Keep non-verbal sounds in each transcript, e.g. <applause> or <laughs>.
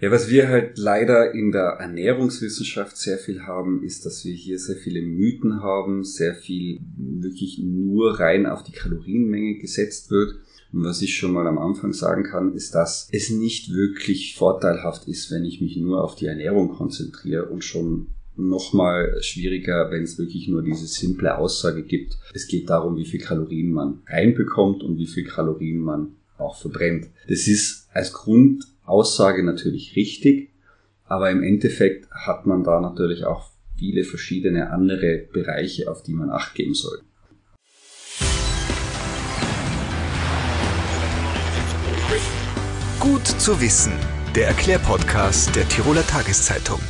Ja, was wir halt leider in der Ernährungswissenschaft sehr viel haben, ist, dass wir hier sehr viele Mythen haben, sehr viel wirklich nur rein auf die Kalorienmenge gesetzt wird. Und was ich schon mal am Anfang sagen kann, ist, dass es nicht wirklich vorteilhaft ist, wenn ich mich nur auf die Ernährung konzentriere und schon nochmal schwieriger, wenn es wirklich nur diese simple Aussage gibt. Es geht darum, wie viel Kalorien man reinbekommt und wie viel Kalorien man auch verbrennt. Das ist als Grundaussage natürlich richtig, aber im Endeffekt hat man da natürlich auch viele verschiedene andere Bereiche, auf die man acht geben soll. Gut zu wissen, der Erklärpodcast der Tiroler Tageszeitung.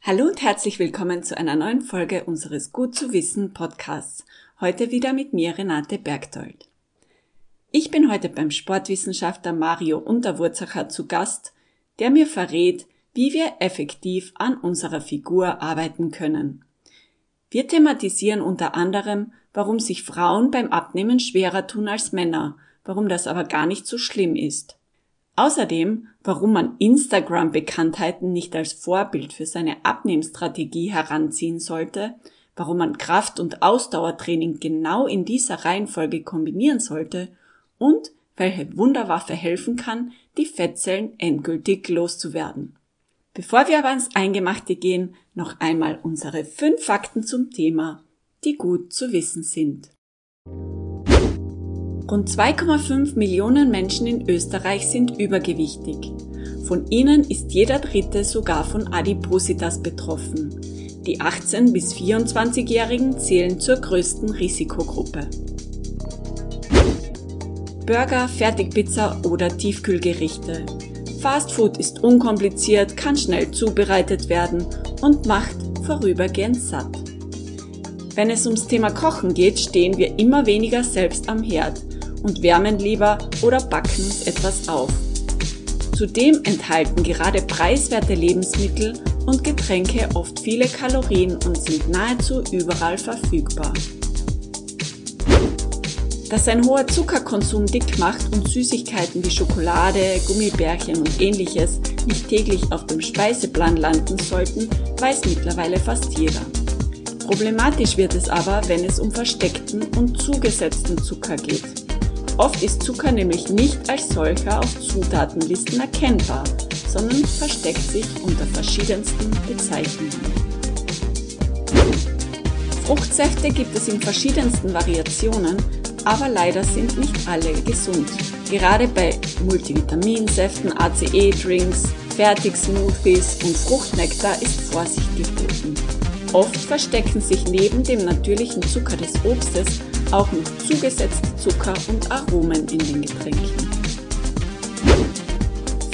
Hallo und herzlich willkommen zu einer neuen Folge unseres Gut zu wissen Podcasts. Heute wieder mit mir Renate Bergdold. Ich bin heute beim Sportwissenschaftler Mario Unterwurzacher zu Gast, der mir verrät, wie wir effektiv an unserer Figur arbeiten können. Wir thematisieren unter anderem, warum sich Frauen beim Abnehmen schwerer tun als Männer, warum das aber gar nicht so schlimm ist. Außerdem, warum man Instagram-Bekanntheiten nicht als Vorbild für seine Abnehmstrategie heranziehen sollte, warum man Kraft- und Ausdauertraining genau in dieser Reihenfolge kombinieren sollte und welche Wunderwaffe helfen kann, die Fettzellen endgültig loszuwerden. Bevor wir aber ans Eingemachte gehen, noch einmal unsere fünf Fakten zum Thema, die gut zu wissen sind. Rund 2,5 Millionen Menschen in Österreich sind übergewichtig. Von ihnen ist jeder Dritte sogar von Adipositas betroffen. Die 18- bis 24-Jährigen zählen zur größten Risikogruppe. Burger, Fertigpizza oder Tiefkühlgerichte. Fast Food ist unkompliziert, kann schnell zubereitet werden und macht vorübergehend satt. Wenn es ums Thema Kochen geht, stehen wir immer weniger selbst am Herd und wärmen lieber oder backen uns etwas auf. Zudem enthalten gerade preiswerte Lebensmittel und Getränke oft viele Kalorien und sind nahezu überall verfügbar. Dass ein hoher Zuckerkonsum dick macht und Süßigkeiten wie Schokolade, Gummibärchen und ähnliches nicht täglich auf dem Speiseplan landen sollten, weiß mittlerweile fast jeder. Problematisch wird es aber, wenn es um versteckten und zugesetzten Zucker geht. Oft ist Zucker nämlich nicht als solcher auf Zutatenlisten erkennbar, sondern versteckt sich unter verschiedensten Bezeichnungen. Fruchtsäfte gibt es in verschiedensten Variationen, aber leider sind nicht alle gesund. Gerade bei Multivitaminsäften, ACE-Drinks, Fertigsmoothies und Fruchtnektar ist Vorsicht geboten. Oft verstecken sich neben dem natürlichen Zucker des Obstes auch noch zugesetzte Zucker und Aromen in den Getränken.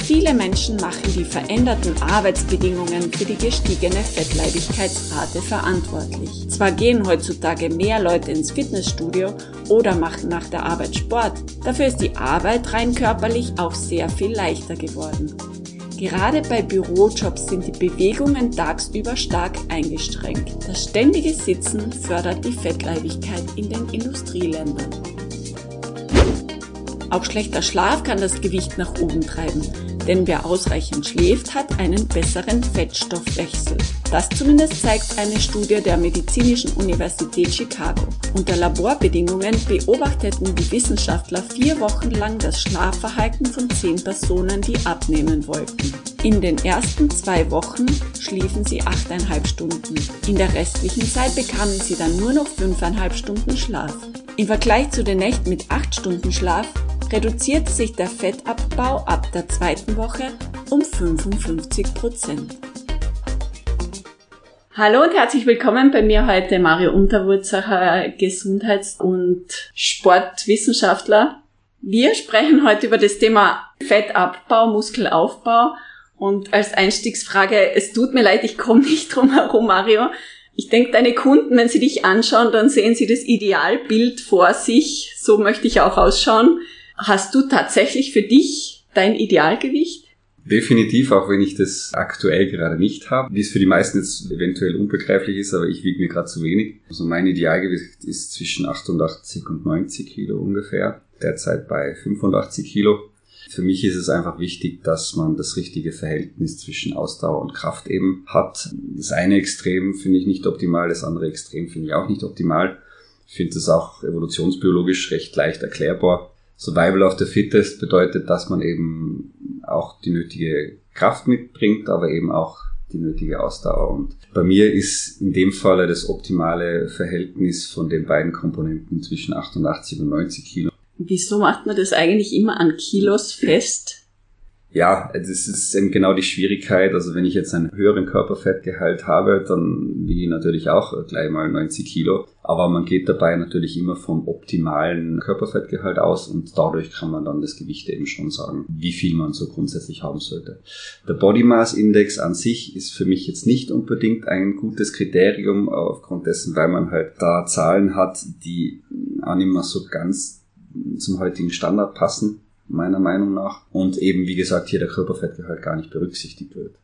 Viele Menschen machen die veränderten Arbeitsbedingungen für die gestiegene Fettleibigkeitsrate verantwortlich. Zwar gehen heutzutage mehr Leute ins Fitnessstudio oder machen nach der Arbeit Sport, dafür ist die Arbeit rein körperlich auch sehr viel leichter geworden. Gerade bei Bürojobs sind die Bewegungen tagsüber stark eingeschränkt. Das ständige Sitzen fördert die Fettleibigkeit in den Industrieländern. Auch schlechter Schlaf kann das Gewicht nach oben treiben, denn wer ausreichend schläft, hat einen besseren Fettstoffwechsel. Das zumindest zeigt eine Studie der Medizinischen Universität Chicago. Unter Laborbedingungen beobachteten die Wissenschaftler vier Wochen lang das Schlafverhalten von zehn Personen, die abnehmen wollten. In den ersten zwei Wochen schliefen sie achteinhalb Stunden. In der restlichen Zeit bekamen sie dann nur noch fünfeinhalb Stunden Schlaf. Im Vergleich zu den Nächten mit acht Stunden Schlaf reduzierte sich der Fettabbau ab der zweiten Woche um 55 Prozent. Hallo und herzlich willkommen bei mir heute Mario Unterwurzacher, Gesundheits- und Sportwissenschaftler. Wir sprechen heute über das Thema Fettabbau, Muskelaufbau und als Einstiegsfrage, es tut mir leid, ich komme nicht drum herum, Mario. Ich denke, deine Kunden, wenn sie dich anschauen, dann sehen sie das Idealbild vor sich. So möchte ich auch ausschauen. Hast du tatsächlich für dich dein Idealgewicht? Definitiv, auch wenn ich das aktuell gerade nicht habe, wie es für die meisten jetzt eventuell unbegreiflich ist, aber ich wiege mir gerade zu wenig. Also mein Idealgewicht ist zwischen 88 und 90 Kilo ungefähr. derzeit bei 85 Kilo. Für mich ist es einfach wichtig, dass man das richtige Verhältnis zwischen Ausdauer und Kraft eben hat. Das eine Extrem finde ich nicht optimal, das andere Extrem finde ich auch nicht optimal. Ich finde das auch evolutionsbiologisch recht leicht erklärbar. Survival of the Fittest bedeutet, dass man eben auch die nötige Kraft mitbringt, aber eben auch die nötige Ausdauer. Und bei mir ist in dem Falle das optimale Verhältnis von den beiden Komponenten zwischen 88 und 90 Kilo. Wieso macht man das eigentlich immer an Kilos fest? Ja, das ist eben genau die Schwierigkeit. Also wenn ich jetzt einen höheren Körperfettgehalt habe, dann wiege ich natürlich auch gleich mal 90 Kilo. Aber man geht dabei natürlich immer vom optimalen Körperfettgehalt aus und dadurch kann man dann das Gewicht eben schon sagen, wie viel man so grundsätzlich haben sollte. Der Body Mass Index an sich ist für mich jetzt nicht unbedingt ein gutes Kriterium aufgrund dessen, weil man halt da Zahlen hat, die auch nicht mehr so ganz zum heutigen Standard passen meiner Meinung nach. Und eben, wie gesagt, hier der Körperfettgehalt gar nicht berücksichtigt wird.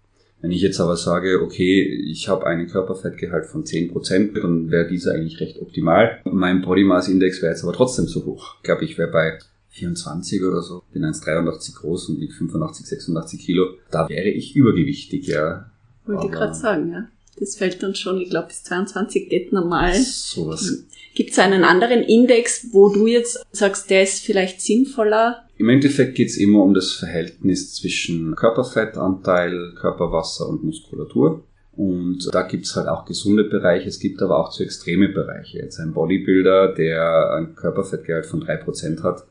Wenn ich jetzt aber sage, okay, ich habe einen Körperfettgehalt von 10%, dann wäre dieser eigentlich recht optimal. Mein Body Mass Index wäre jetzt aber trotzdem zu hoch. Ich glaube, ich wäre bei 24 oder so. Bin 1,83 groß und wiege 85, 86 Kilo. Da wäre ich übergewichtig, ja. Wollte gerade sagen, ja. Das fällt dann schon, ich glaube, bis 22 geht normal. Sowas. Gibt es einen anderen Index, wo du jetzt sagst, der ist vielleicht sinnvoller? Im Endeffekt geht es immer um das Verhältnis zwischen Körperfettanteil, Körperwasser und Muskulatur. Und da gibt es halt auch gesunde Bereiche, es gibt aber auch zu extreme Bereiche. Jetzt ein Bodybuilder, der ein Körperfettgehalt von 3% hat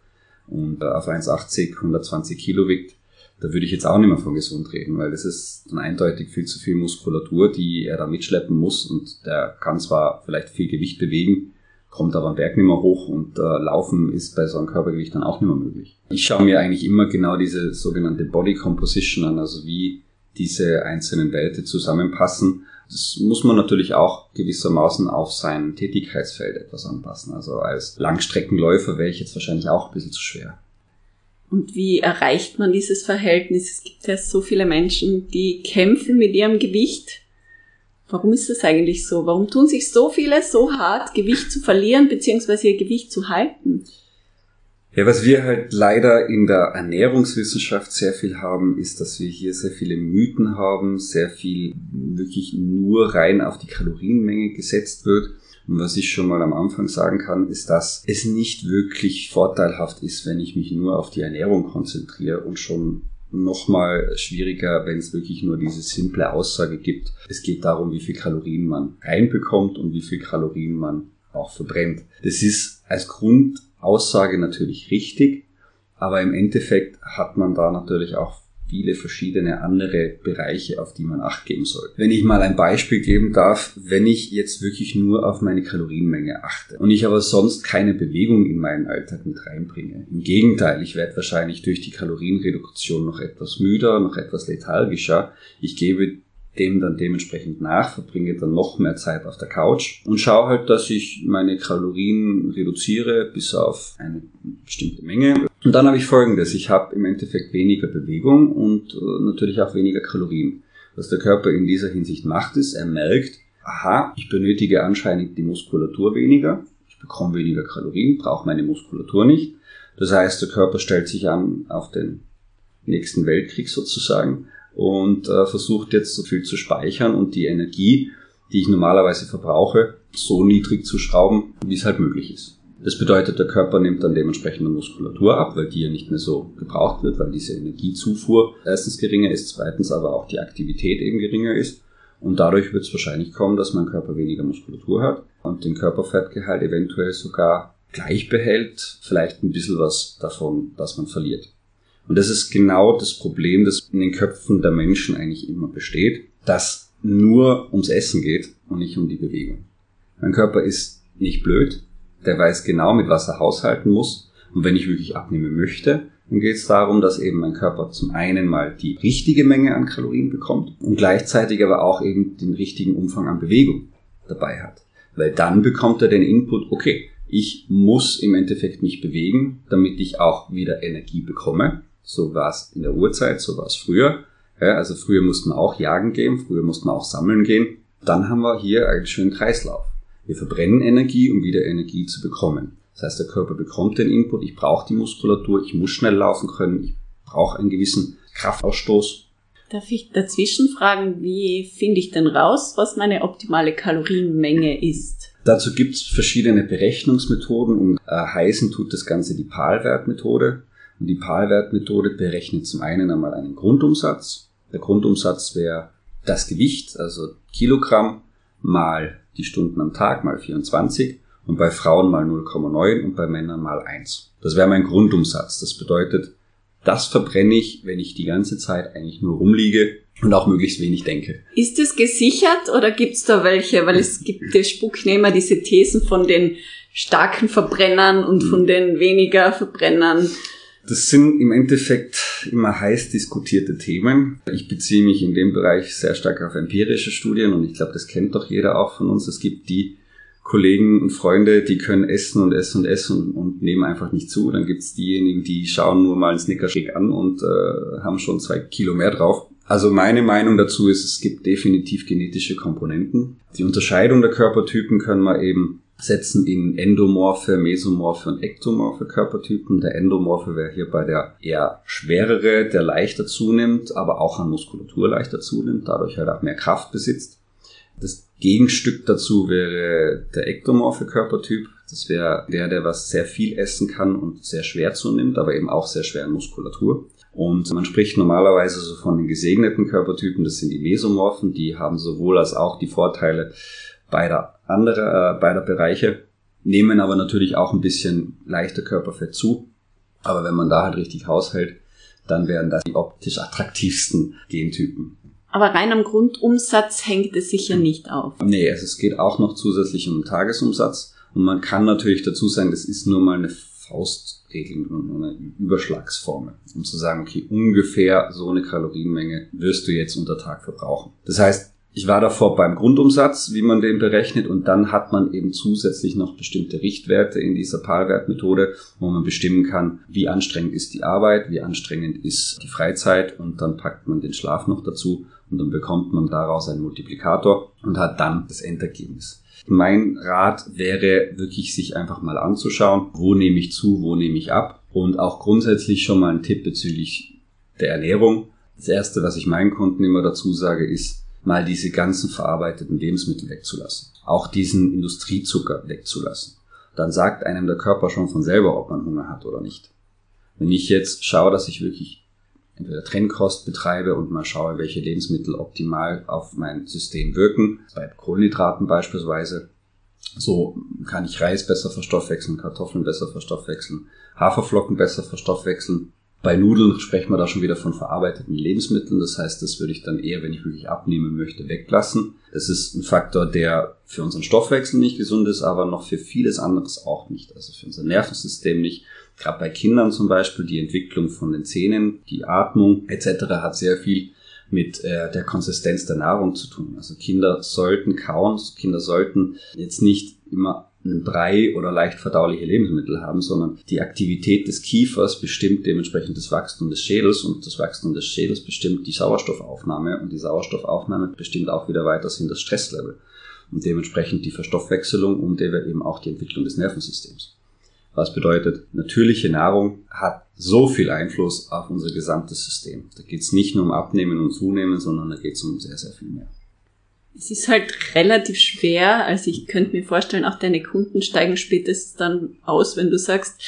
und auf 1,80, 120 Kilo wiegt, da würde ich jetzt auch nicht mehr von gesund reden, weil das ist dann eindeutig viel zu viel Muskulatur, die er da mitschleppen muss und der kann zwar vielleicht viel Gewicht bewegen, kommt aber am Berg nicht mehr hoch und äh, Laufen ist bei so einem Körpergewicht dann auch nicht mehr möglich. Ich schaue mir eigentlich immer genau diese sogenannte Body Composition an, also wie diese einzelnen Werte zusammenpassen. Das muss man natürlich auch gewissermaßen auf sein Tätigkeitsfeld etwas anpassen. Also als Langstreckenläufer wäre ich jetzt wahrscheinlich auch ein bisschen zu schwer. Und wie erreicht man dieses Verhältnis? Es gibt ja so viele Menschen, die kämpfen mit ihrem Gewicht Warum ist das eigentlich so? Warum tun sich so viele so hart, Gewicht zu verlieren bzw. ihr Gewicht zu halten? Ja, was wir halt leider in der Ernährungswissenschaft sehr viel haben, ist, dass wir hier sehr viele Mythen haben, sehr viel wirklich nur rein auf die Kalorienmenge gesetzt wird. Und was ich schon mal am Anfang sagen kann, ist, dass es nicht wirklich vorteilhaft ist, wenn ich mich nur auf die Ernährung konzentriere und schon nochmal schwieriger, wenn es wirklich nur diese simple Aussage gibt. Es geht darum, wie viel Kalorien man reinbekommt und wie viel Kalorien man auch verbrennt. Das ist als Grundaussage natürlich richtig, aber im Endeffekt hat man da natürlich auch viele verschiedene andere Bereiche, auf die man acht geben soll. Wenn ich mal ein Beispiel geben darf, wenn ich jetzt wirklich nur auf meine Kalorienmenge achte und ich aber sonst keine Bewegung in meinen Alltag mit reinbringe. Im Gegenteil, ich werde wahrscheinlich durch die Kalorienreduktion noch etwas müder, noch etwas lethargischer. Ich gebe dem dann dementsprechend nach, verbringe dann noch mehr Zeit auf der Couch und schaue halt, dass ich meine Kalorien reduziere bis auf eine bestimmte Menge. Und dann habe ich folgendes, ich habe im Endeffekt weniger Bewegung und äh, natürlich auch weniger Kalorien. Was der Körper in dieser Hinsicht macht, ist, er merkt, aha, ich benötige anscheinend die Muskulatur weniger, ich bekomme weniger Kalorien, brauche meine Muskulatur nicht. Das heißt, der Körper stellt sich an auf den nächsten Weltkrieg sozusagen und äh, versucht jetzt so viel zu speichern und die Energie, die ich normalerweise verbrauche, so niedrig zu schrauben, wie es halt möglich ist. Das bedeutet, der Körper nimmt dann dementsprechend Muskulatur ab, weil die ja nicht mehr so gebraucht wird, weil diese Energiezufuhr erstens geringer ist, zweitens aber auch die Aktivität eben geringer ist. Und dadurch wird es wahrscheinlich kommen, dass mein Körper weniger Muskulatur hat und den Körperfettgehalt eventuell sogar gleich behält, vielleicht ein bisschen was davon, dass man verliert. Und das ist genau das Problem, das in den Köpfen der Menschen eigentlich immer besteht, dass nur ums Essen geht und nicht um die Bewegung. Mein Körper ist nicht blöd, der weiß genau, mit was er haushalten muss. Und wenn ich wirklich abnehmen möchte, dann geht es darum, dass eben mein Körper zum einen mal die richtige Menge an Kalorien bekommt und gleichzeitig aber auch eben den richtigen Umfang an Bewegung dabei hat. Weil dann bekommt er den Input, okay, ich muss im Endeffekt mich bewegen, damit ich auch wieder Energie bekomme. So war es in der Urzeit, so war es früher. Ja, also früher mussten auch jagen gehen, früher mussten auch sammeln gehen. Dann haben wir hier einen Kreislauf. Wir verbrennen Energie, um wieder Energie zu bekommen. Das heißt, der Körper bekommt den Input, ich brauche die Muskulatur, ich muss schnell laufen können, ich brauche einen gewissen Kraftausstoß. Darf ich dazwischen fragen, wie finde ich denn raus, was meine optimale Kalorienmenge ist? Dazu gibt es verschiedene Berechnungsmethoden und äh, heißen tut das Ganze die PAL-Wertmethode. Und die PAL-Wertmethode berechnet zum einen einmal einen Grundumsatz. Der Grundumsatz wäre das Gewicht, also Kilogramm mal die Stunden am Tag mal 24 und bei Frauen mal 0,9 und bei Männern mal 1. Das wäre mein Grundumsatz. Das bedeutet, das verbrenne ich, wenn ich die ganze Zeit eigentlich nur rumliege und auch möglichst wenig denke. Ist es gesichert oder gibt es da welche? Weil es gibt, der Spucknehmer diese Thesen von den starken Verbrennern und von den weniger Verbrennern. Das sind im Endeffekt immer heiß diskutierte Themen. Ich beziehe mich in dem Bereich sehr stark auf empirische Studien und ich glaube, das kennt doch jeder auch von uns. Es gibt die Kollegen und Freunde, die können essen und essen und essen und, nehmen einfach nicht zu. Dann gibt's diejenigen, die schauen nur mal einen Snickershake an und äh, haben schon zwei Kilo mehr drauf. Also meine Meinung dazu ist, es gibt definitiv genetische Komponenten. Die Unterscheidung der Körpertypen können wir eben setzen in endomorphe, mesomorphe und ektomorphe Körpertypen. Der endomorphe wäre hierbei der eher schwerere, der leichter zunimmt, aber auch an Muskulatur leichter zunimmt, dadurch halt auch mehr Kraft besitzt. Das Gegenstück dazu wäre der ektomorphe Körpertyp. Das wäre der, der was sehr viel essen kann und sehr schwer zunimmt, aber eben auch sehr schwer an Muskulatur. Und man spricht normalerweise so von den gesegneten Körpertypen, das sind die Mesomorphen, die haben sowohl als auch die Vorteile beider anderer, äh, beider Bereiche, nehmen aber natürlich auch ein bisschen leichter Körperfett zu. Aber wenn man da halt richtig haushält, dann wären das die optisch attraktivsten Gentypen. Aber rein am Grundumsatz hängt es sicher nicht auf. Nee, also es geht auch noch zusätzlich um den Tagesumsatz. Und man kann natürlich dazu sagen, das ist nur mal eine Faustregel und eine Überschlagsformel, um zu sagen, okay, ungefähr so eine Kalorienmenge wirst du jetzt unter Tag verbrauchen. Das heißt, ich war davor beim Grundumsatz, wie man den berechnet, und dann hat man eben zusätzlich noch bestimmte Richtwerte in dieser PAL-Wertmethode, wo man bestimmen kann, wie anstrengend ist die Arbeit, wie anstrengend ist die Freizeit, und dann packt man den Schlaf noch dazu, und dann bekommt man daraus einen Multiplikator und hat dann das Endergebnis. Mein Rat wäre wirklich, sich einfach mal anzuschauen, wo nehme ich zu, wo nehme ich ab, und auch grundsätzlich schon mal ein Tipp bezüglich der Ernährung. Das erste, was ich meinen Kunden immer dazu sage, ist, mal diese ganzen verarbeiteten Lebensmittel wegzulassen. Auch diesen Industriezucker wegzulassen. Dann sagt einem der Körper schon von selber, ob man Hunger hat oder nicht. Wenn ich jetzt schaue, dass ich wirklich entweder Trennkost betreibe und mal schaue, welche Lebensmittel optimal auf mein System wirken, bei Kohlenhydraten beispielsweise, so kann ich Reis besser verstoffwechseln, Kartoffeln besser verstoffwechseln, Haferflocken besser verstoffwechseln, bei Nudeln sprechen wir da schon wieder von verarbeiteten Lebensmitteln. Das heißt, das würde ich dann eher, wenn ich wirklich abnehmen möchte, weglassen. Das ist ein Faktor, der für unseren Stoffwechsel nicht gesund ist, aber noch für vieles anderes auch nicht. Also für unser Nervensystem nicht. Gerade bei Kindern zum Beispiel die Entwicklung von den Zähnen, die Atmung etc. hat sehr viel mit äh, der Konsistenz der Nahrung zu tun. Also Kinder sollten kauen, Kinder sollten jetzt nicht immer einen Brei oder leicht verdauliche Lebensmittel haben, sondern die Aktivität des Kiefers bestimmt dementsprechend das Wachstum des Schädels und das Wachstum des Schädels bestimmt die Sauerstoffaufnahme und die Sauerstoffaufnahme bestimmt auch wieder weiterhin das Stresslevel und dementsprechend die Verstoffwechselung und eben auch die Entwicklung des Nervensystems. Was bedeutet, natürliche Nahrung hat so viel Einfluss auf unser gesamtes System. Da geht es nicht nur um Abnehmen und Zunehmen, sondern da geht es um sehr, sehr viel mehr. Es ist halt relativ schwer. Also ich könnte mir vorstellen, auch deine Kunden steigen spätestens dann aus, wenn du sagst,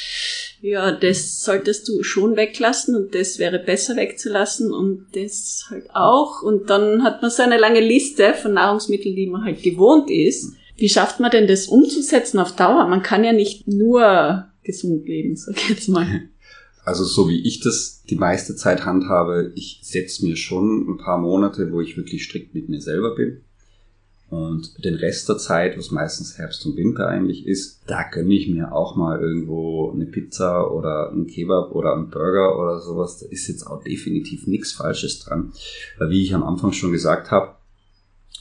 ja, das solltest du schon weglassen und das wäre besser wegzulassen und das halt auch. Und dann hat man so eine lange Liste von Nahrungsmitteln, die man halt gewohnt ist. Wie schafft man denn das umzusetzen auf Dauer? Man kann ja nicht nur gesund leben, sag ich jetzt mal. Also so wie ich das die meiste Zeit handhabe, ich setze mir schon ein paar Monate, wo ich wirklich strikt mit mir selber bin und den Rest der Zeit, was meistens Herbst und Winter eigentlich ist, da gönne ich mir auch mal irgendwo eine Pizza oder ein Kebab oder ein Burger oder sowas. Da ist jetzt auch definitiv nichts Falsches dran. Weil wie ich am Anfang schon gesagt habe,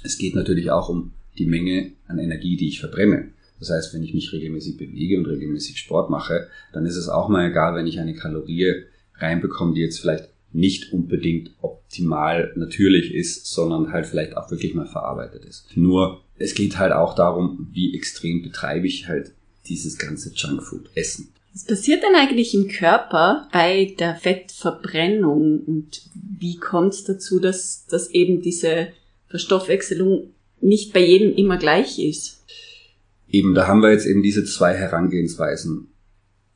es geht natürlich auch um die Menge an Energie, die ich verbrenne. Das heißt, wenn ich mich regelmäßig bewege und regelmäßig Sport mache, dann ist es auch mal egal, wenn ich eine Kalorie reinbekomme, die jetzt vielleicht nicht unbedingt optimal natürlich ist, sondern halt vielleicht auch wirklich mal verarbeitet ist. Nur es geht halt auch darum, wie extrem betreibe ich halt dieses ganze Junkfood essen. Was passiert denn eigentlich im Körper bei der Fettverbrennung und wie kommt es dazu, dass, dass eben diese Verstoffwechselung nicht bei jedem immer gleich ist? Eben, da haben wir jetzt eben diese zwei Herangehensweisen.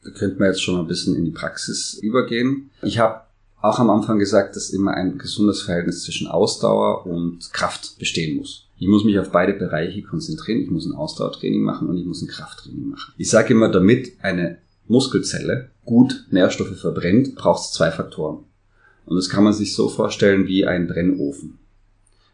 Da könnte man jetzt schon ein bisschen in die Praxis übergehen. Ich habe auch am Anfang gesagt, dass immer ein gesundes Verhältnis zwischen Ausdauer und Kraft bestehen muss. Ich muss mich auf beide Bereiche konzentrieren. Ich muss ein Ausdauertraining machen und ich muss ein Krafttraining machen. Ich sage immer, damit eine Muskelzelle gut Nährstoffe verbrennt, braucht es zwei Faktoren. Und das kann man sich so vorstellen wie ein Brennofen.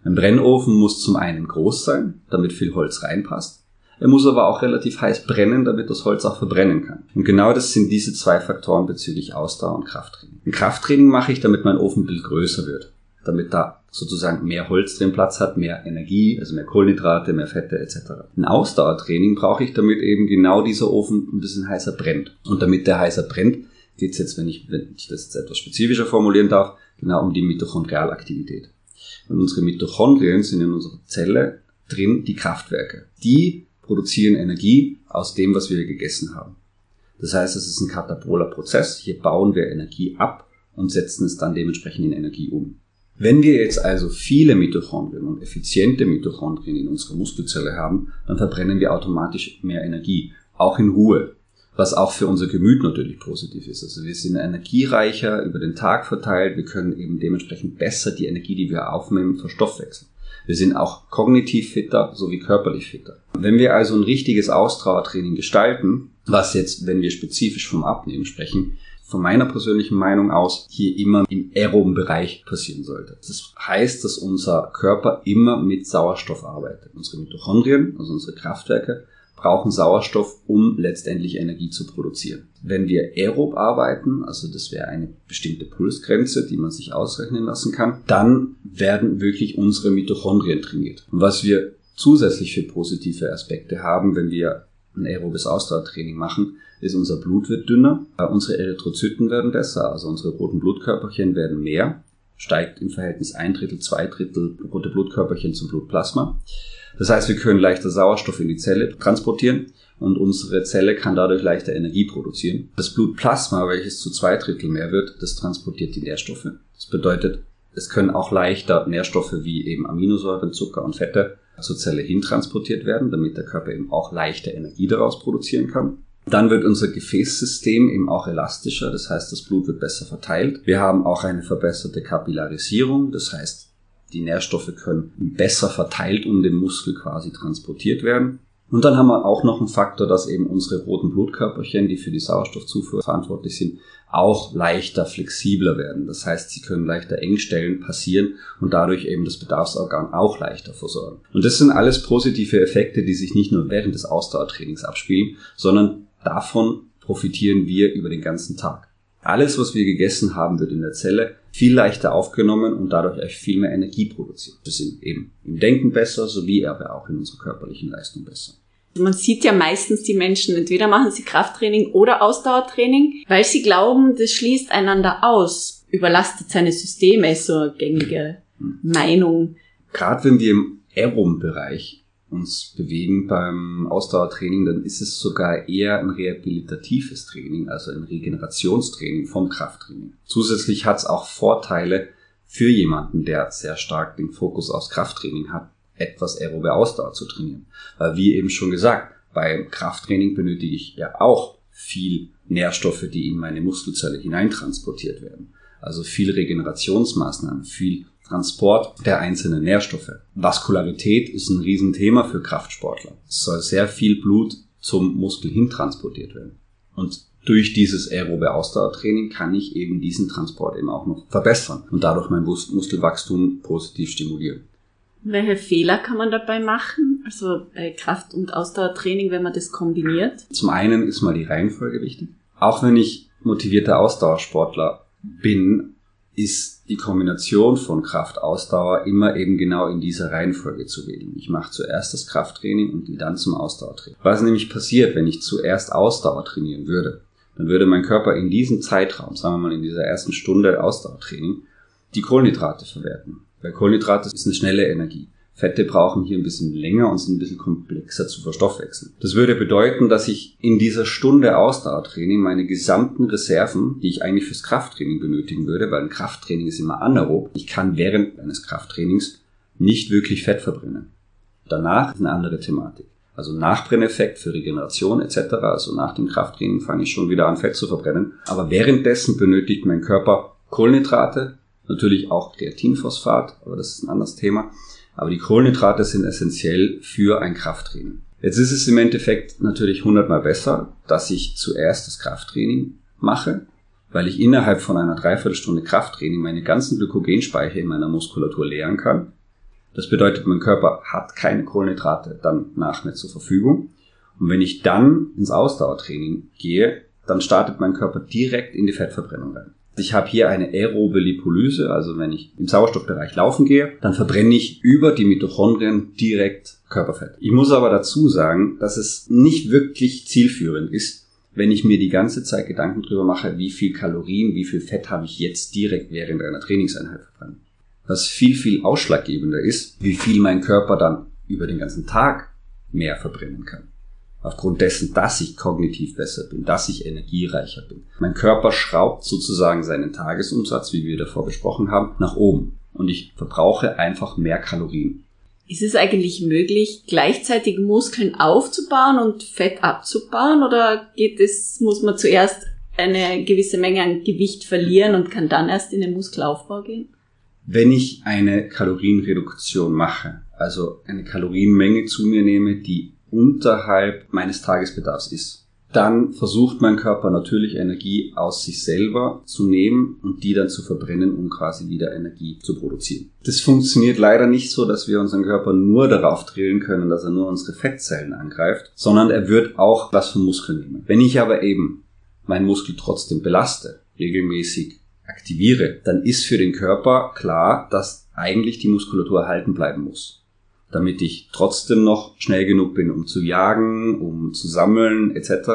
Ein Brennofen muss zum einen groß sein, damit viel Holz reinpasst. Er muss aber auch relativ heiß brennen, damit das Holz auch verbrennen kann. Und genau das sind diese zwei Faktoren bezüglich Ausdauer und Krafttraining. Ein Krafttraining mache ich, damit mein Ofenbild größer wird. Damit da sozusagen mehr Holz drin Platz hat, mehr Energie, also mehr Kohlenhydrate, mehr Fette etc. Ein Ausdauertraining brauche ich, damit eben genau dieser Ofen ein bisschen heißer brennt. Und damit der heißer brennt, geht es jetzt, wenn ich, wenn ich das jetzt etwas spezifischer formulieren darf, genau um die Mitochondrialaktivität. Und unsere Mitochondrien sind in unserer Zelle drin die Kraftwerke. Die produzieren Energie aus dem, was wir gegessen haben. Das heißt, es ist ein kataboler Prozess. Hier bauen wir Energie ab und setzen es dann dementsprechend in Energie um. Wenn wir jetzt also viele Mitochondrien und effiziente Mitochondrien in unserer Muskelzelle haben, dann verbrennen wir automatisch mehr Energie, auch in Ruhe, was auch für unser Gemüt natürlich positiv ist. Also wir sind energiereicher über den Tag verteilt, wir können eben dementsprechend besser die Energie, die wir aufnehmen, verstoffwechseln. Wir sind auch kognitiv fitter sowie körperlich fitter. Wenn wir also ein richtiges Ausdauertraining gestalten, was jetzt, wenn wir spezifisch vom Abnehmen sprechen, von meiner persönlichen Meinung aus hier immer im aeroben Bereich passieren sollte. Das heißt, dass unser Körper immer mit Sauerstoff arbeitet. Unsere Mitochondrien, also unsere Kraftwerke, brauchen Sauerstoff, um letztendlich Energie zu produzieren. Wenn wir aerob arbeiten, also das wäre eine bestimmte Pulsgrenze, die man sich ausrechnen lassen kann, dann werden wirklich unsere Mitochondrien trainiert. Und was wir zusätzlich für positive Aspekte haben, wenn wir ein aerobes Ausdauertraining machen, ist unser Blut wird dünner, unsere Erythrozyten werden besser, also unsere roten Blutkörperchen werden mehr, steigt im Verhältnis ein Drittel, zwei Drittel rote Blutkörperchen zum Blutplasma. Das heißt, wir können leichter Sauerstoff in die Zelle transportieren und unsere Zelle kann dadurch leichter Energie produzieren. Das Blutplasma, welches zu zwei Drittel mehr wird, das transportiert die Nährstoffe. Das bedeutet, es können auch leichter Nährstoffe wie eben Aminosäuren, Zucker und Fette zur Zelle hintransportiert werden, damit der Körper eben auch leichter Energie daraus produzieren kann. Dann wird unser Gefäßsystem eben auch elastischer, das heißt, das Blut wird besser verteilt. Wir haben auch eine verbesserte Kapillarisierung, das heißt, die Nährstoffe können besser verteilt um den Muskel quasi transportiert werden. Und dann haben wir auch noch einen Faktor, dass eben unsere roten Blutkörperchen, die für die Sauerstoffzufuhr verantwortlich sind, auch leichter flexibler werden. Das heißt, sie können leichter Engstellen passieren und dadurch eben das Bedarfsorgan auch leichter versorgen. Und das sind alles positive Effekte, die sich nicht nur während des Ausdauertrainings abspielen, sondern davon profitieren wir über den ganzen Tag. Alles, was wir gegessen haben, wird in der Zelle viel leichter aufgenommen und dadurch auch viel mehr Energie produziert. Wir sind eben im Denken besser, sowie aber auch in unserer körperlichen Leistung besser. Man sieht ja meistens die Menschen, entweder machen sie Krafttraining oder Ausdauertraining, weil sie glauben, das schließt einander aus, überlastet seine Systeme, ist so eine gängige hm. Meinung. Gerade wenn wir im Aerom-Bereich uns bewegen beim Ausdauertraining, dann ist es sogar eher ein rehabilitatives Training, also ein Regenerationstraining vom Krafttraining. Zusätzlich hat es auch Vorteile für jemanden, der sehr stark den Fokus aufs Krafttraining hat, etwas aerobe Ausdauer zu trainieren. Weil wie eben schon gesagt, beim Krafttraining benötige ich ja auch viel Nährstoffe, die in meine Muskelzelle hineintransportiert werden. Also viel Regenerationsmaßnahmen, viel Transport der einzelnen Nährstoffe. Vaskularität ist ein Riesenthema für Kraftsportler. Es soll sehr viel Blut zum Muskel hin transportiert werden. Und durch dieses aerobe Ausdauertraining kann ich eben diesen Transport eben auch noch verbessern und dadurch mein Muskelwachstum positiv stimulieren. Welche Fehler kann man dabei machen? Also bei Kraft- und Ausdauertraining, wenn man das kombiniert? Zum einen ist mal die Reihenfolge wichtig. Auch wenn ich motivierter Ausdauersportler bin, ist die Kombination von Kraft-Ausdauer immer eben genau in dieser Reihenfolge zu wählen. Ich mache zuerst das Krafttraining und gehe dann zum Ausdauertraining. Was nämlich passiert, wenn ich zuerst Ausdauer trainieren würde, dann würde mein Körper in diesem Zeitraum, sagen wir mal in dieser ersten Stunde Ausdauertraining, die Kohlenhydrate verwerten. Weil Kohlenhydrate ist eine schnelle Energie. Fette brauchen hier ein bisschen länger und sind ein bisschen komplexer zu verstoffwechseln. Das würde bedeuten, dass ich in dieser Stunde Ausdauertraining meine gesamten Reserven, die ich eigentlich fürs Krafttraining benötigen würde, weil ein Krafttraining ist immer anaerob, ich kann während eines Krafttrainings nicht wirklich Fett verbrennen. Danach ist eine andere Thematik. Also Nachbrenneffekt für Regeneration etc. Also nach dem Krafttraining fange ich schon wieder an, Fett zu verbrennen. Aber währenddessen benötigt mein Körper Kohlenhydrate, natürlich auch Kreatinphosphat, aber das ist ein anderes Thema aber die Kohlenhydrate sind essentiell für ein Krafttraining. Jetzt ist es im Endeffekt natürlich hundertmal besser, dass ich zuerst das Krafttraining mache, weil ich innerhalb von einer Dreiviertelstunde Krafttraining meine ganzen Glykogenspeicher in meiner Muskulatur leeren kann. Das bedeutet, mein Körper hat keine Kohlenhydrate dann nach mehr zur Verfügung. Und wenn ich dann ins Ausdauertraining gehe, dann startet mein Körper direkt in die Fettverbrennung rein. Ich habe hier eine aerobe Lipolyse, also wenn ich im Sauerstoffbereich laufen gehe, dann verbrenne ich über die Mitochondrien direkt Körperfett. Ich muss aber dazu sagen, dass es nicht wirklich zielführend ist, wenn ich mir die ganze Zeit Gedanken darüber mache, wie viel Kalorien, wie viel Fett habe ich jetzt direkt während einer Trainingseinheit verbrannt. Was viel, viel ausschlaggebender ist, wie viel mein Körper dann über den ganzen Tag mehr verbrennen kann aufgrund dessen, dass ich kognitiv besser bin, dass ich energiereicher bin. Mein Körper schraubt sozusagen seinen Tagesumsatz, wie wir davor besprochen haben, nach oben und ich verbrauche einfach mehr Kalorien. Ist es eigentlich möglich, gleichzeitig Muskeln aufzubauen und Fett abzubauen oder geht es, muss man zuerst eine gewisse Menge an Gewicht verlieren und kann dann erst in den Muskelaufbau gehen? Wenn ich eine Kalorienreduktion mache, also eine Kalorienmenge zu mir nehme, die unterhalb meines Tagesbedarfs ist. Dann versucht mein Körper natürlich Energie aus sich selber zu nehmen und die dann zu verbrennen, um quasi wieder Energie zu produzieren. Das funktioniert leider nicht so, dass wir unseren Körper nur darauf drillen können, dass er nur unsere Fettzellen angreift, sondern er wird auch was vom Muskel nehmen. Wenn ich aber eben meinen Muskel trotzdem belaste, regelmäßig aktiviere, dann ist für den Körper klar, dass eigentlich die Muskulatur erhalten bleiben muss damit ich trotzdem noch schnell genug bin, um zu jagen, um zu sammeln etc.,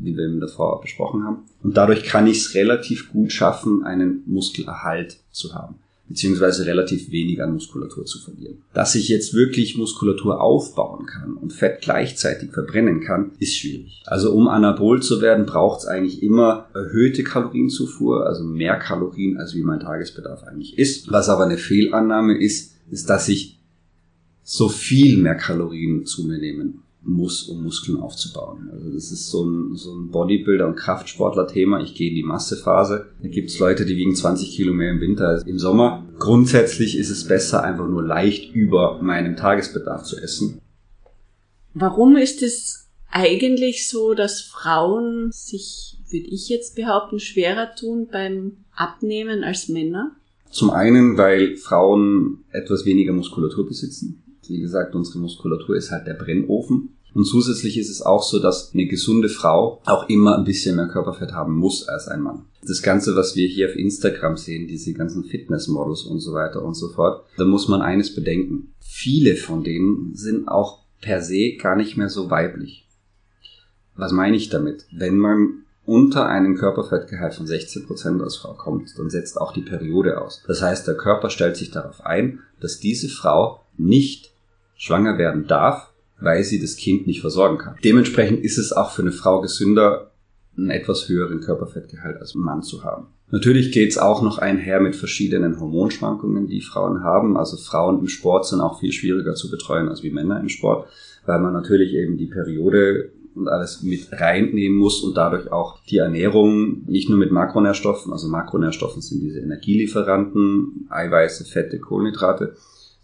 wie wir eben davor besprochen haben. Und dadurch kann ich es relativ gut schaffen, einen Muskelerhalt zu haben, beziehungsweise relativ wenig an Muskulatur zu verlieren. Dass ich jetzt wirklich Muskulatur aufbauen kann und Fett gleichzeitig verbrennen kann, ist schwierig. Also um anabol zu werden, braucht es eigentlich immer erhöhte Kalorienzufuhr, also mehr Kalorien, als wie mein Tagesbedarf eigentlich ist. Was aber eine Fehlannahme ist, ist, dass ich so viel mehr Kalorien zu mir nehmen muss, um Muskeln aufzubauen. Also das ist so ein, so ein Bodybuilder- und Kraftsportler-Thema. Ich gehe in die Massephase. Da gibt es Leute, die wiegen 20 Kilo mehr im Winter als im Sommer. Grundsätzlich ist es besser, einfach nur leicht über meinem Tagesbedarf zu essen. Warum ist es eigentlich so, dass Frauen sich, würde ich jetzt behaupten, schwerer tun beim Abnehmen als Männer? Zum einen, weil Frauen etwas weniger Muskulatur besitzen. Wie gesagt, unsere Muskulatur ist halt der Brennofen. Und zusätzlich ist es auch so, dass eine gesunde Frau auch immer ein bisschen mehr Körperfett haben muss als ein Mann. Das Ganze, was wir hier auf Instagram sehen, diese ganzen Fitnessmodels und so weiter und so fort, da muss man eines bedenken. Viele von denen sind auch per se gar nicht mehr so weiblich. Was meine ich damit? Wenn man unter einen Körperfettgehalt von 16% als Frau kommt, dann setzt auch die Periode aus. Das heißt, der Körper stellt sich darauf ein, dass diese Frau nicht schwanger werden darf, weil sie das Kind nicht versorgen kann. Dementsprechend ist es auch für eine Frau gesünder, einen etwas höheren Körperfettgehalt als ein Mann zu haben. Natürlich geht es auch noch einher mit verschiedenen Hormonschwankungen, die Frauen haben. Also Frauen im Sport sind auch viel schwieriger zu betreuen als wie Männer im Sport, weil man natürlich eben die Periode und alles mit reinnehmen muss und dadurch auch die Ernährung nicht nur mit Makronährstoffen, also Makronährstoffen sind diese Energielieferanten, Eiweiße, Fette, Kohlenhydrate,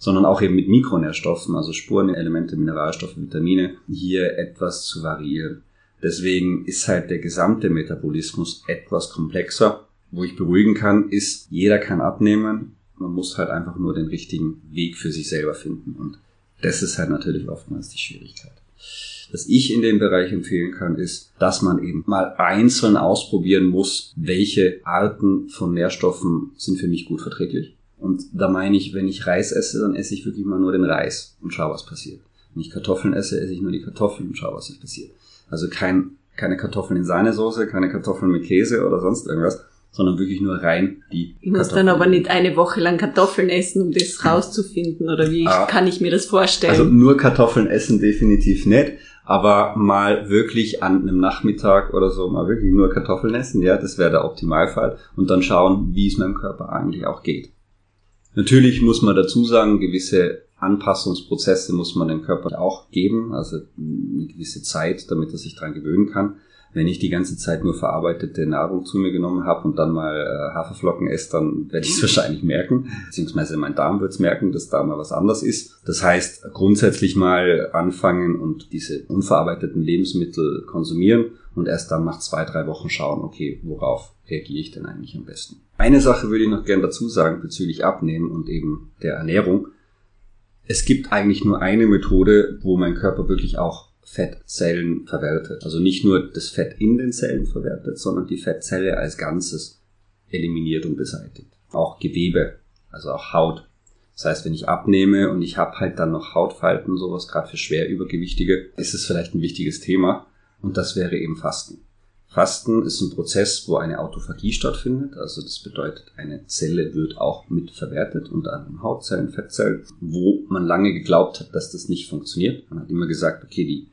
sondern auch eben mit Mikronährstoffen, also Spurenelemente, Mineralstoffe, Vitamine, hier etwas zu variieren. Deswegen ist halt der gesamte Metabolismus etwas komplexer. Wo ich beruhigen kann, ist, jeder kann abnehmen. Man muss halt einfach nur den richtigen Weg für sich selber finden. Und das ist halt natürlich oftmals die Schwierigkeit. Was ich in dem Bereich empfehlen kann, ist, dass man eben mal einzeln ausprobieren muss, welche Arten von Nährstoffen sind für mich gut verträglich und da meine ich, wenn ich Reis esse, dann esse ich wirklich mal nur den Reis und schau, was passiert. Wenn ich Kartoffeln esse, esse ich nur die Kartoffeln und schau, was passiert. Also kein, keine Kartoffeln in Sahnesoße, keine Kartoffeln mit Käse oder sonst irgendwas, sondern wirklich nur rein die Ich muss dann aber nicht eine Woche lang Kartoffeln essen, um das rauszufinden, oder wie ah, kann ich mir das vorstellen? Also nur Kartoffeln essen definitiv nicht, aber mal wirklich an einem Nachmittag oder so mal wirklich nur Kartoffeln essen, ja, das wäre der Optimalfall und dann schauen, wie es meinem Körper eigentlich auch geht. Natürlich muss man dazu sagen, gewisse Anpassungsprozesse muss man dem Körper auch geben, also eine gewisse Zeit, damit er sich dran gewöhnen kann. Wenn ich die ganze Zeit nur verarbeitete Nahrung zu mir genommen habe und dann mal äh, Haferflocken esse, dann werde ich es <laughs> wahrscheinlich merken, beziehungsweise mein Darm wird es merken, dass da mal was anders ist. Das heißt, grundsätzlich mal anfangen und diese unverarbeiteten Lebensmittel konsumieren und erst dann nach zwei, drei Wochen schauen, okay, worauf reagiere ich denn eigentlich am besten. Eine Sache würde ich noch gern dazu sagen bezüglich Abnehmen und eben der Ernährung. Es gibt eigentlich nur eine Methode, wo mein Körper wirklich auch Fettzellen verwertet. Also nicht nur das Fett in den Zellen verwertet, sondern die Fettzelle als Ganzes eliminiert und beseitigt. Auch Gewebe, also auch Haut. Das heißt, wenn ich abnehme und ich habe halt dann noch Hautfalten, sowas gerade für schwer Übergewichtige, ist es vielleicht ein wichtiges Thema und das wäre eben Fasten. Fasten ist ein Prozess, wo eine Autophagie stattfindet. Also das bedeutet, eine Zelle wird auch mit verwertet, unter anderem Hautzellen, Fettzellen, wo man lange geglaubt hat, dass das nicht funktioniert. Man hat immer gesagt, okay, die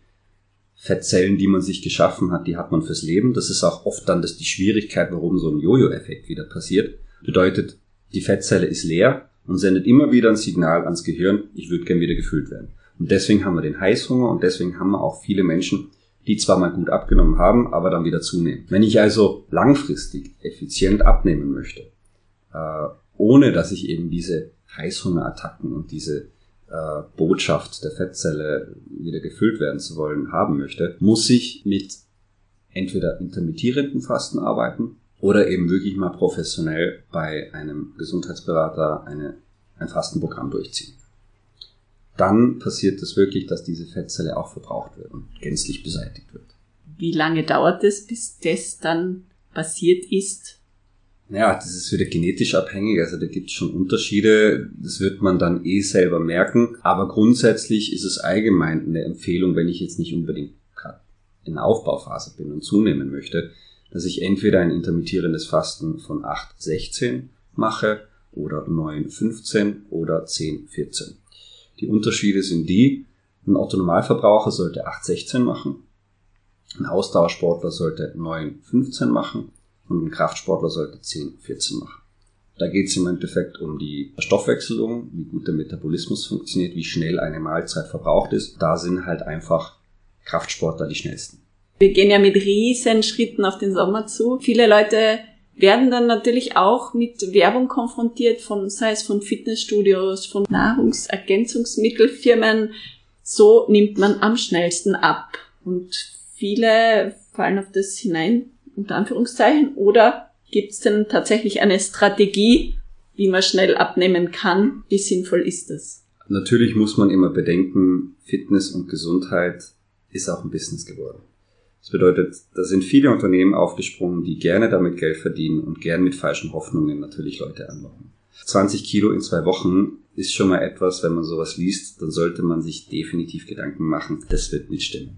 Fettzellen, die man sich geschaffen hat, die hat man fürs Leben. Das ist auch oft dann das die Schwierigkeit, warum so ein Jojo-Effekt wieder passiert. Bedeutet, die Fettzelle ist leer und sendet immer wieder ein Signal ans Gehirn, ich würde gern wieder gefüllt werden. Und deswegen haben wir den Heißhunger und deswegen haben wir auch viele Menschen, die zwar mal gut abgenommen haben, aber dann wieder zunehmen. Wenn ich also langfristig effizient abnehmen möchte, äh, ohne dass ich eben diese Heißhungerattacken und diese äh, Botschaft der Fettzelle wieder gefüllt werden zu wollen haben möchte, muss ich mit entweder intermittierenden Fasten arbeiten oder eben wirklich mal professionell bei einem Gesundheitsberater eine, ein Fastenprogramm durchziehen dann passiert es wirklich, dass diese Fettzelle auch verbraucht wird und gänzlich beseitigt wird. Wie lange dauert es, bis das dann passiert ist? Ja, das ist wieder genetisch abhängig, also da gibt es schon Unterschiede, das wird man dann eh selber merken, aber grundsätzlich ist es allgemein eine Empfehlung, wenn ich jetzt nicht unbedingt in der Aufbauphase bin und zunehmen möchte, dass ich entweder ein intermittierendes Fasten von 8-16 mache oder 9-15 oder 10-14. Die Unterschiede sind die, ein Autonomalverbraucher sollte 8,16 machen, ein Ausdauersportler sollte 9,15 machen und ein Kraftsportler sollte 10,14 machen. Da geht es im Endeffekt um die Stoffwechselung, wie gut der Metabolismus funktioniert, wie schnell eine Mahlzeit verbraucht ist. Da sind halt einfach Kraftsportler die schnellsten. Wir gehen ja mit riesen Schritten auf den Sommer zu. Viele Leute werden dann natürlich auch mit Werbung konfrontiert, von, sei es von Fitnessstudios, von Nahrungsergänzungsmittelfirmen. So nimmt man am schnellsten ab. Und viele fallen auf das hinein, unter Anführungszeichen. Oder gibt es denn tatsächlich eine Strategie, wie man schnell abnehmen kann? Wie sinnvoll ist das? Natürlich muss man immer bedenken, Fitness und Gesundheit ist auch ein Business geworden. Das bedeutet, da sind viele Unternehmen aufgesprungen, die gerne damit Geld verdienen und gern mit falschen Hoffnungen natürlich Leute anlocken. 20 Kilo in zwei Wochen ist schon mal etwas, wenn man sowas liest, dann sollte man sich definitiv Gedanken machen, das wird nicht stimmen.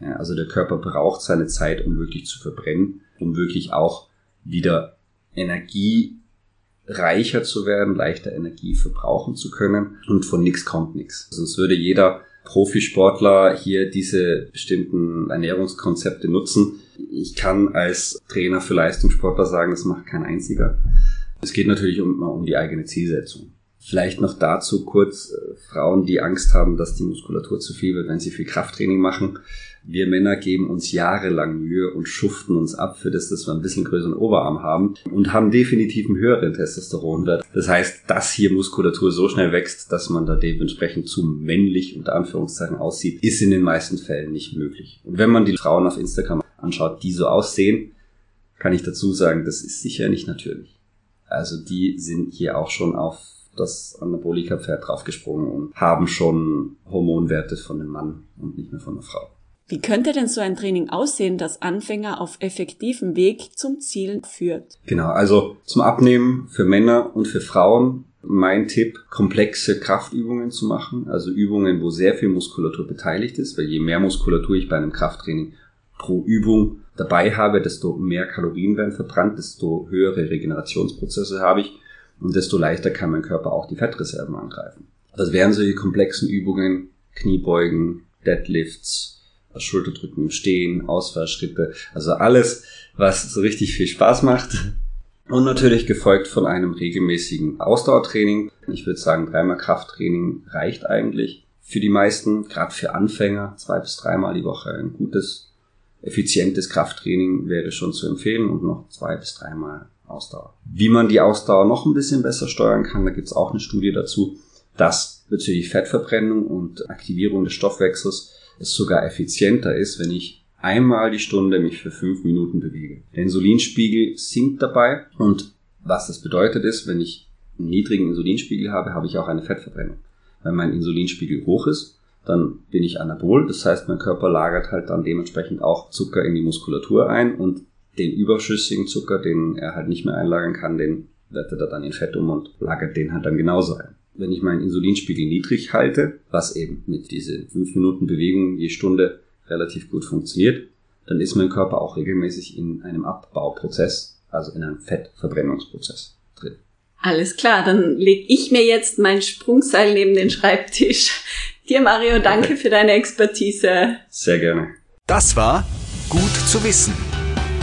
Ja, also der Körper braucht seine Zeit, um wirklich zu verbrennen, um wirklich auch wieder energiereicher zu werden, leichter Energie verbrauchen zu können und von nichts kommt nichts. Sonst würde jeder Profisportler hier diese bestimmten Ernährungskonzepte nutzen. Ich kann als Trainer für Leistungssportler sagen, das macht kein einziger. Es geht natürlich um, um die eigene Zielsetzung. Vielleicht noch dazu kurz äh, Frauen, die Angst haben, dass die Muskulatur zu viel wird, wenn sie viel Krafttraining machen. Wir Männer geben uns jahrelang Mühe und schuften uns ab für das, dass wir ein bisschen größeren Oberarm haben und haben definitiv einen höheren Testosteronwert. Das heißt, dass hier Muskulatur so schnell wächst, dass man da dementsprechend zu männlich unter Anführungszeichen aussieht, ist in den meisten Fällen nicht möglich. Und wenn man die Frauen auf Instagram anschaut, die so aussehen, kann ich dazu sagen, das ist sicher nicht natürlich. Also die sind hier auch schon auf das Anabolika-Pferd draufgesprungen und haben schon Hormonwerte von einem Mann und nicht mehr von einer Frau. Wie könnte denn so ein Training aussehen, das Anfänger auf effektivem Weg zum Ziel führt? Genau, also zum Abnehmen für Männer und für Frauen mein Tipp, komplexe Kraftübungen zu machen, also Übungen, wo sehr viel Muskulatur beteiligt ist, weil je mehr Muskulatur ich bei einem Krafttraining pro Übung dabei habe, desto mehr Kalorien werden verbrannt, desto höhere Regenerationsprozesse habe ich und desto leichter kann mein Körper auch die Fettreserven angreifen. Das wären solche komplexen Übungen, Kniebeugen, Deadlifts, Schulterdrücken im Stehen, Ausfallschritte, also alles, was so richtig viel Spaß macht. Und natürlich gefolgt von einem regelmäßigen Ausdauertraining. Ich würde sagen, dreimal Krafttraining reicht eigentlich für die meisten, gerade für Anfänger, zwei bis dreimal die Woche ein gutes, effizientes Krafttraining wäre schon zu empfehlen und noch zwei bis dreimal Ausdauer. Wie man die Ausdauer noch ein bisschen besser steuern kann, da gibt es auch eine Studie dazu, dass bezüglich Fettverbrennung und Aktivierung des Stoffwechsels es sogar effizienter ist, wenn ich einmal die Stunde mich für fünf Minuten bewege. Der Insulinspiegel sinkt dabei und was das bedeutet ist, wenn ich einen niedrigen Insulinspiegel habe, habe ich auch eine Fettverbrennung. Wenn mein Insulinspiegel hoch ist, dann bin ich anabol, das heißt mein Körper lagert halt dann dementsprechend auch Zucker in die Muskulatur ein und den überschüssigen Zucker, den er halt nicht mehr einlagern kann, den wertet er dann in Fett um und lagert den halt dann genauso ein wenn ich meinen Insulinspiegel niedrig halte, was eben mit diese 5 Minuten Bewegung je Stunde relativ gut funktioniert, dann ist mein Körper auch regelmäßig in einem Abbauprozess, also in einem Fettverbrennungsprozess drin. Alles klar, dann lege ich mir jetzt mein Sprungseil neben den Schreibtisch. <laughs> Dir, Mario, danke <laughs> für deine Expertise. Sehr gerne. Das war Gut zu wissen,